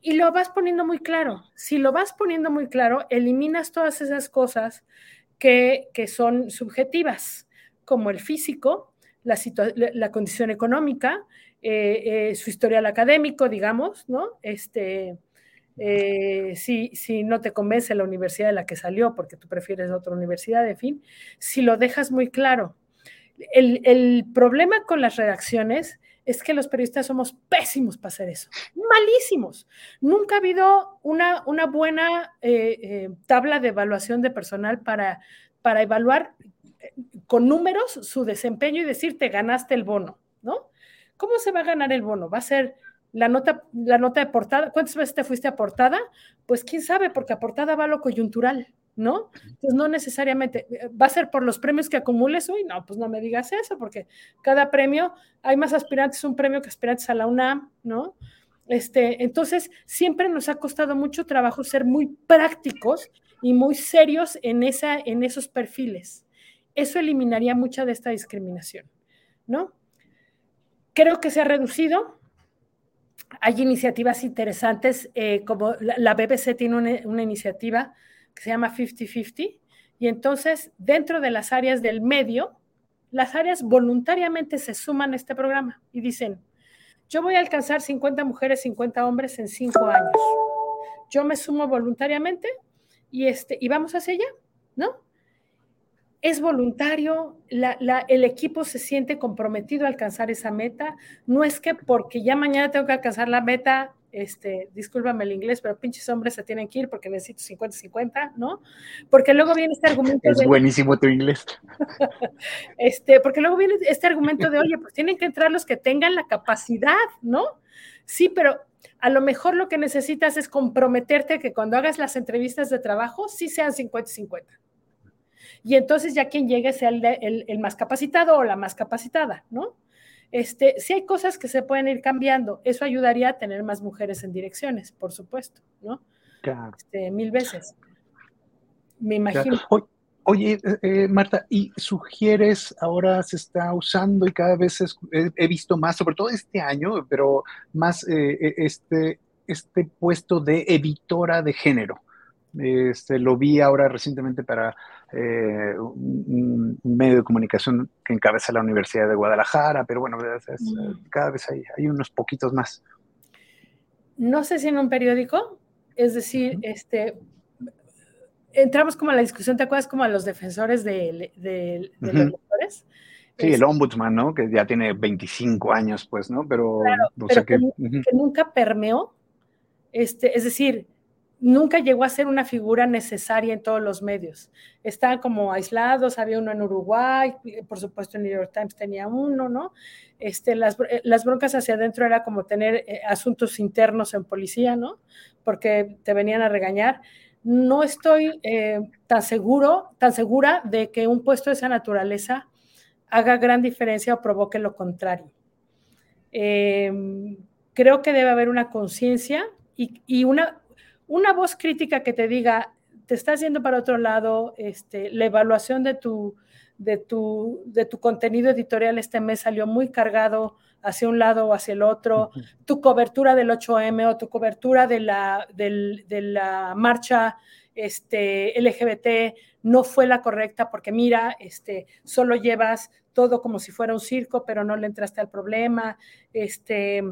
Y lo vas poniendo muy claro. Si lo vas poniendo muy claro, eliminas todas esas cosas que, que son subjetivas, como el físico, la, la condición económica, eh, eh, su historial académico, digamos, ¿no? Este, eh, si, si, no te convence la universidad de la que salió, porque tú prefieres otra universidad, en fin, si lo dejas muy claro. El, el problema con las redacciones es que los periodistas somos pésimos para hacer eso, malísimos. Nunca ha habido una, una buena tabla de evaluación de personal para, para evaluar con números su desempeño y decir, te ganaste el bono, ¿no? ¿Cómo se va a ganar el bono? ¿Va a ser la nota, la nota de portada? ¿Cuántas veces te fuiste a portada? Pues quién sabe, porque a portada va lo coyuntural, ¿no? Entonces no necesariamente, ¿va a ser por los premios que acumules hoy? No, pues no me digas eso, porque cada premio, hay más aspirantes a un premio que aspirantes a la UNAM, ¿no? Este, entonces, siempre nos ha costado mucho trabajo ser muy prácticos y muy serios en, esa, en esos perfiles eso eliminaría mucha de esta discriminación, ¿no? Creo que se ha reducido. Hay iniciativas interesantes, eh, como la, BBC tiene una, iniciativa que se llama 50-50, y entonces dentro de las áreas del medio, las áreas voluntariamente se suman a este programa y dicen, yo voy a alcanzar 50 mujeres, 50 hombres en 5 años. Yo me sumo voluntariamente y, este, y vamos hacia allá, ¿no? Es voluntario, el equipo se siente comprometido a alcanzar esa meta. No es que porque ya mañana tengo que alcanzar la meta, este, discúlpame el inglés, pero pinches hombres se tienen que ir porque necesito 50-50, ¿no? Porque luego viene este argumento. Es buenísimo tu inglés. este, porque luego viene este argumento de, oye, pues tienen que entrar los que tengan la capacidad, ¿no? Sí, pero a lo mejor lo que necesitas es comprometerte que cuando hagas las entrevistas de trabajo sí sean 50-50 y entonces ya quien llegue sea el, más capacitado o la más capacitada, ¿no? Este, sí hay cosas que se pueden ir cambiando. Eso ayudaría a tener más mujeres en direcciones, por supuesto, ¿no? Claro. Este, mil veces. Me imagino. Oye, eh, eh, Marta, ¿y sugieres ahora se está usando y cada vez he, visto más, sobre todo este año, pero más eh, este, este puesto de editora de género? Este, lo vi ahora recientemente para eh, un, medio de comunicación que encabeza la Universidad de Guadalajara, pero bueno, mm. cada vez hay, hay, unos poquitos más. No sé si en un periódico, es decir, este, entramos como a la discusión, ¿te acuerdas como a los defensores de, los lectores? Sí, el ombudsman, ¿no? Que ya tiene 25 años, pues, ¿no? Pero, que, nunca permeó, este, es decir, nunca llegó a ser una figura necesaria en todos los medios. Estaban como aislados, había uno en Uruguay, por supuesto en New York Times tenía uno, ¿no? Este, las, eh, las broncas hacia adentro era como tener eh, asuntos internos en policía, ¿no? Porque te venían a regañar. No estoy eh, tan seguro, tan segura de que un puesto de esa naturaleza haga gran diferencia o provoque lo contrario. Em, creo que debe haber una conciencia y, y, una, una voz crítica que te diga, te estás yendo para otro lado, este, la evaluación de tu, de, tu, de tu contenido editorial este mes salió muy cargado hacia un lado o hacia el otro, tu cobertura del 8M o tu cobertura de la, de la marcha este, LGBT no fue la correcta porque mira, este, solo llevas todo como si fuera un circo, pero no le entraste al problema, este,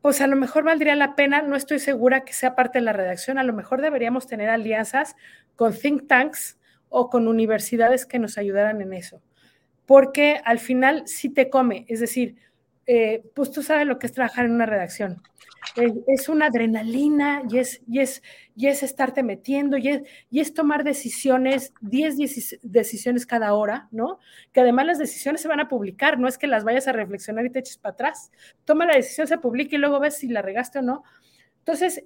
pues a lo mejor valdría la pena, no estoy segura que sea parte de la redacción, a lo mejor deberíamos tener alianzas con think tanks o con universidades que nos ayudaran en eso, porque al final sí te come, es decir, eh, pues tú sabes lo que es trabajar en una redacción. Es, una adrenalina y es, y, es, y es estarte metiendo y es, y es tomar decisiones, 10 decisiones cada hora, ¿no? Que además las decisiones se van a publicar, no es que las vayas a reflexionar y te eches para atrás. Toma la decisión, se publica y luego ves si la regaste o no. Entonces,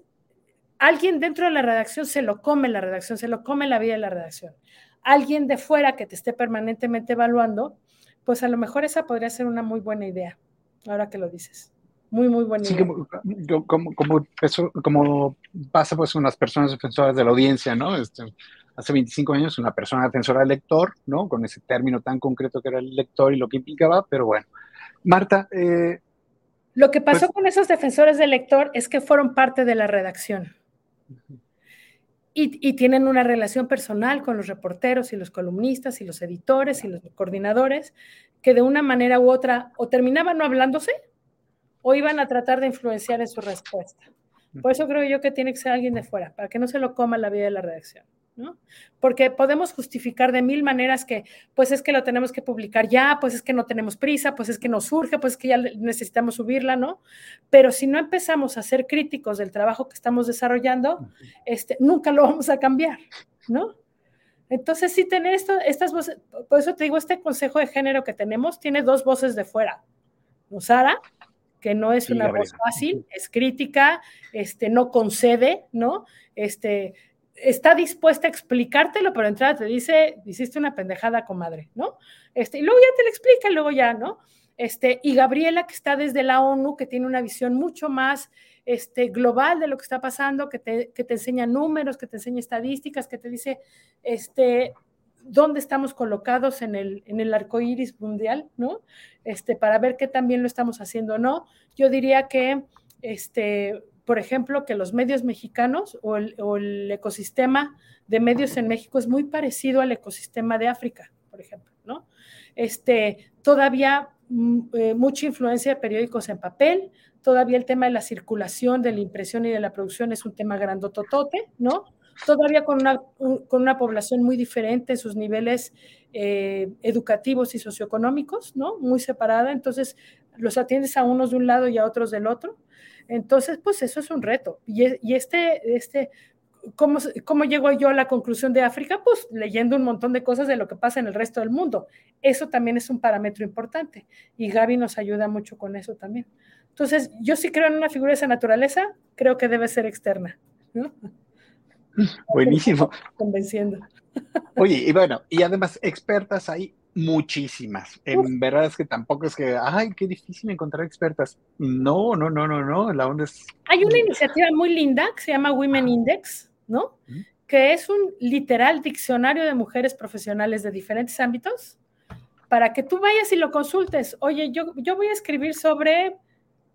alguien dentro de la redacción se lo come la redacción, se lo come la vida de la redacción. alguien de fuera que te esté permanentemente evaluando, pues a lo mejor esa podría ser una muy buena idea, ahora que lo dices. Muy, muy buena idea. Como, como, como, pasa pues con las personas defensoras de la audiencia, ¿no? Este, hace 25 años una persona defensora del lector, ¿no? Con ese término tan concreto que era el lector y lo que implicaba, pero bueno. Marta. Eh, lo que pasó pues con esos defensores del lector es que fueron parte de la redacción. Y, tienen una relación personal con los reporteros y los columnistas y los editores y los coordinadores que de una manera u otra o terminaban no hablándose o iban a tratar de influenciar en su respuesta. Por eso creo yo que tiene que ser alguien de fuera, para que no se lo coma la vida de la redacción. ¿no? Porque podemos justificar de mil maneras que, pues es que lo tenemos que publicar ya, pues es que no tenemos prisa, pues es que no surge, pues es que ya necesitamos subirla, ¿no? Pero si no empezamos a ser críticos del trabajo que estamos desarrollando, este, nunca lo vamos a cambiar, ¿no? Entonces, sí, tener esto, estas voces, por eso te digo, este consejo de género que tenemos tiene dos voces de fuera. Sara, que no es una voz fácil, es crítica, este, no concede, ¿no? Este, está dispuesta a explicártelo, pero entrada te dice, hiciste una pendejada, comadre, ¿no? Este, y luego ya te lo explica, y luego ya, ¿no? Este, y Gabriela, que está desde la ONU, que tiene una visión mucho más este, global de lo que está pasando, que te, que te enseña números, que te enseña estadísticas, que te dice este, dónde estamos colocados en el, en el arco iris mundial, ¿no? Este, para ver qué también lo estamos haciendo o no. Yo diría que este, por ejemplo, que los medios mexicanos o el, ecosistema de medios en México es muy parecido al ecosistema de África, por ejemplo, ¿no? Este, todavía mm, eh, mucha influencia de periódicos en papel, todavía el tema de la circulación, de la impresión y de la producción es un tema grandototote, ¿no? Todavía con una, con una población muy diferente en sus niveles eh, educativos y socioeconómicos, ¿no? Muy separada, entonces los atiendes a unos de un lado y a otros del otro. Entonces, pues eso es un reto. Y, este, este, ¿cómo, ¿cómo llego yo a la conclusión de África? Pues leyendo un montón de cosas de lo que pasa en el resto del mundo. Eso también es un parámetro importante. Y Gaby nos ayuda mucho con eso también. Entonces, yo sí creo en una figura de esa naturaleza, creo que debe ser externa. Buenísimo. Convenciendo. Oye, y bueno, y además expertas hay muchísimas. En verdad es que tampoco es que, ay, qué difícil encontrar expertas. No, no, no, no, no. La onda es. Hay una iniciativa muy linda que se llama Women Index, ¿no? Que es un literal diccionario de mujeres profesionales de diferentes ámbitos para que tú vayas y lo consultes. Oye, yo, yo voy a escribir sobre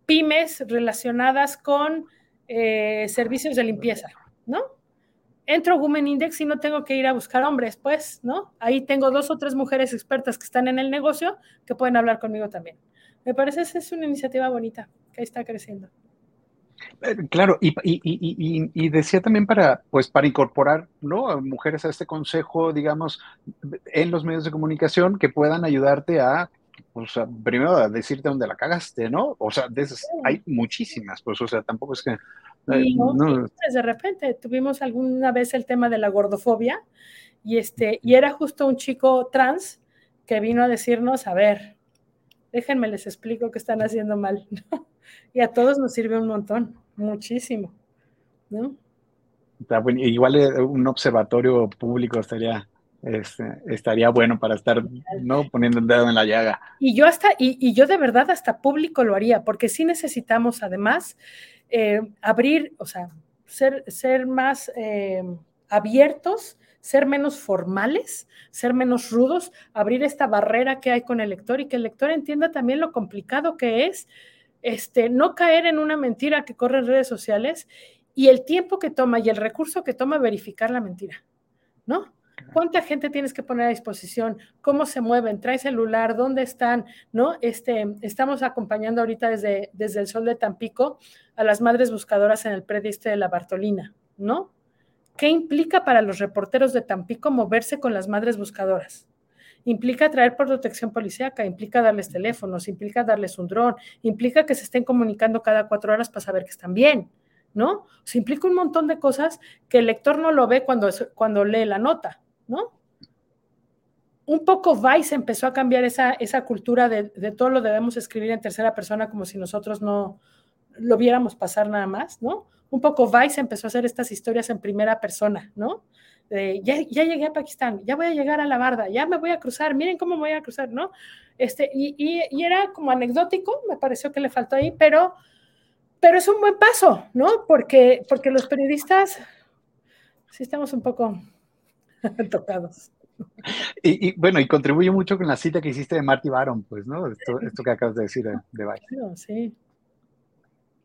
pymes relacionadas con eh, servicios de limpieza, ¿no? Entro a Women Index y no tengo que ir a buscar hombres, pues, ¿no? Ahí tengo dos o tres mujeres expertas que están en el negocio que pueden hablar conmigo también. Me parece que es una iniciativa bonita que está creciendo. Eh, claro, y, decía también para, pues, para incorporar ¿no? a mujeres a este consejo, digamos, en los medios de comunicación que puedan ayudarte a, pues, primero a decirte dónde la cagaste, ¿no? O sea, de esas, hay muchísimas, pues, o sea, tampoco es que y, pues, de repente tuvimos alguna vez el tema de la gordofobia y, este, y era justo un chico trans que vino a decirnos, a ver, déjenme les explico qué están haciendo mal. y a todos nos sirve un montón, muchísimo. ¿no? Igual eh, un observatorio público estaría, este, estaría bueno para estar no poniendo el dedo en la llaga. Y yo hasta, y, y, yo de verdad hasta público lo haría, porque sí necesitamos además eh, abrir, o sea, ser, ser más eh, abiertos, ser menos formales, ser menos rudos, abrir esta barrera que hay con el lector y que el lector entienda también lo complicado que es este, no caer en una mentira que corre en redes sociales y el tiempo que toma y el recurso que toma verificar la mentira, ¿no? ¿Cuánta gente tienes que poner a disposición? ¿Cómo se mueven? ¿Trae celular? ¿Dónde están? ¿No? Este, estamos acompañando ahorita desde, desde el Sol de Tampico a las madres buscadoras en el predio este de la Bartolina, ¿no? ¿Qué implica para los reporteros de Tampico moverse con las madres buscadoras? Implica traer protección policíaca, implica darles teléfonos, implica darles un dron, implica que se estén comunicando cada cuatro horas para saber que están bien, ¿no? Se implica un montón de cosas que el lector no lo ve cuando, cuando lee la nota. ¿No? Un poco Vice empezó a cambiar esa, esa cultura de, todo lo debemos escribir en tercera persona como si nosotros no lo viéramos pasar nada más, ¿no? Un poco Vice empezó a hacer estas historias en primera persona, ¿no? ya, ya, llegué a Pakistán, ya voy a llegar a la barda, ya me voy a cruzar, miren cómo me voy a cruzar, ¿no? Este, y, y, era como anecdótico, me pareció que le faltó ahí, pero, pero es un buen paso, ¿no? Porque, porque los periodistas sí estamos un poco tocados. Y, bueno, y contribuye mucho con la cita que hiciste de Marty Baron, pues, ¿no? Esto, esto que acabas de decir de, de Sí.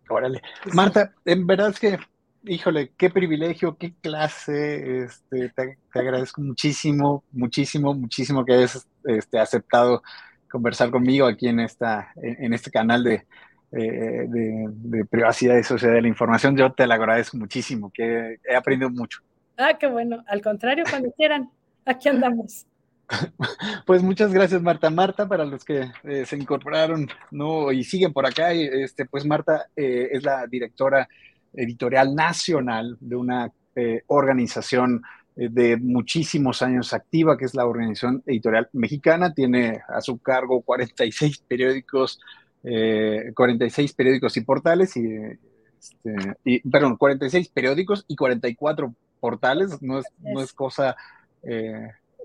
Órale. Marta, en verdad es que híjole, qué privilegio, qué clase, este, te, agradezco muchísimo, muchísimo, muchísimo que hayas este, aceptado conversar conmigo aquí en, esta, en, este canal eh, de, de, privacidad y sociedad de la información. Yo te lo agradezco muchísimo, que he aprendido mucho. Ah, qué bueno. Al contrario, cuando quieran, aquí andamos. Pues muchas gracias, Marta. Marta, para los que eh, se incorporaron ¿no? y siguen por acá, este, pues Marta eh, es la directora editorial nacional de una eh, organización de muchísimos años activa, que es la Organización Editorial Mexicana. Tiene a su cargo 46 periódicos, 46 eh, periódicos y portales, y, este, y, perdón, 46 periódicos y 44 portales. No es, no es cosa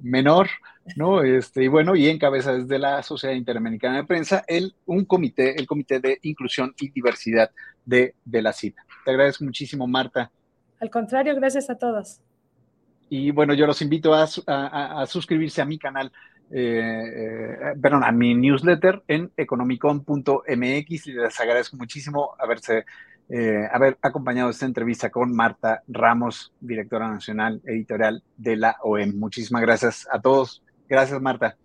menor, ¿no? Este, y bueno, y encabeza desde la Sociedad Interamericana de Prensa el, un comité, el Comité de Inclusión y Diversidad de, de la cita. Te agradezco muchísimo, Marta. Al contrario, gracias a todos. Y bueno, yo los invito a, a, suscribirse a mi canal, eh, eh, perdón, a mi newsletter en economicon.mx y les agradezco muchísimo haberse eh, haber acompañado esta entrevista con Marta Ramos, directora nacional editorial de la OEM. Muchísimas gracias a todos. Gracias, Marta.